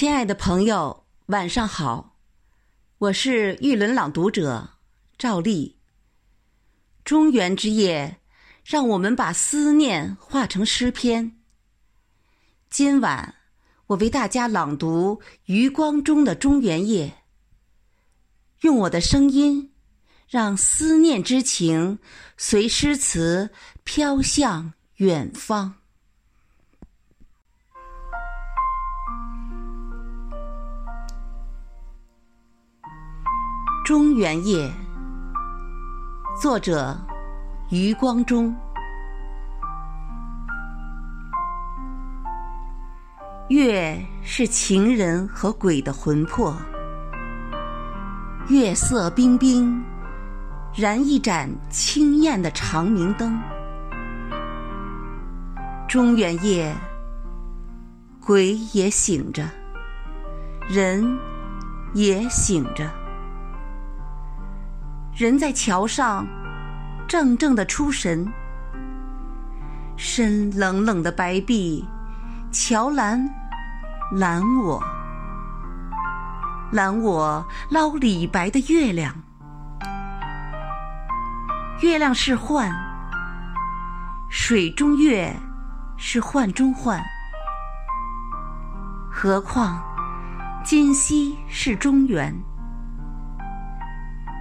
亲爱的朋友，晚上好，我是玉轮朗读者赵丽。中原之夜，让我们把思念化成诗篇。今晚，我为大家朗读余光中的《中原夜》，用我的声音，让思念之情随诗词飘向远方。《中原夜》作者余光中。月是情人和鬼的魂魄，月色冰冰，燃一盏清艳的长明灯。中原夜，鬼也醒着，人也醒着。人在桥上，怔怔的出神。深冷冷的白壁，桥栏拦我，拦我捞李白的月亮。月亮是幻，水中月是幻中幻。何况今夕是中原。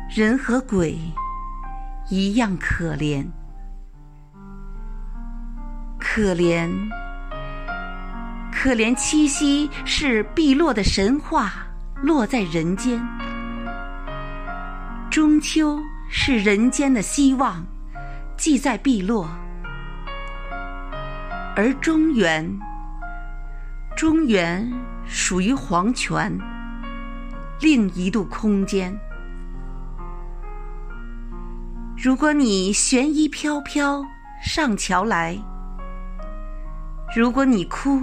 人和鬼一样可怜，可怜，可怜！七夕是碧落的神话，落在人间；中秋是人间的希望，寄在碧落。而中原，中原属于黄泉，另一度空间。如果你悬衣飘飘上桥来，如果你哭，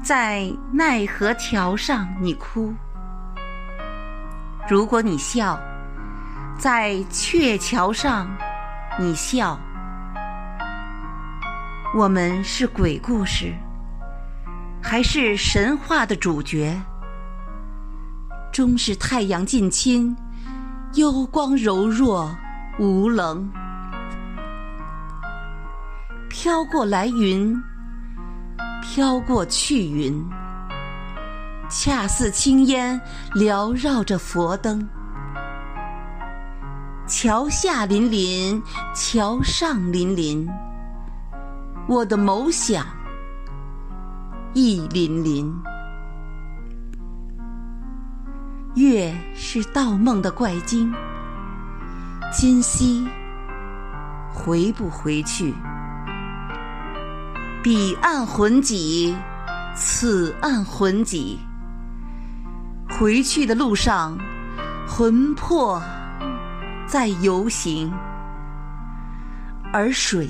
在奈何桥上你哭；如果你笑，在鹊桥上你笑。我们是鬼故事，还是神话的主角？终是太阳近亲，幽光柔弱。无棱，飘过来云，飘过去云，恰似青烟缭绕着佛灯。桥下粼粼，桥上粼粼，我的眸想亦粼粼。月是盗梦的怪精。今夕回不回去？彼岸魂几，此岸魂几？回去的路上，魂魄在游行，而水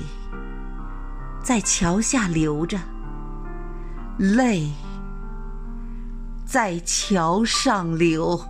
在桥下流着，泪在桥上流。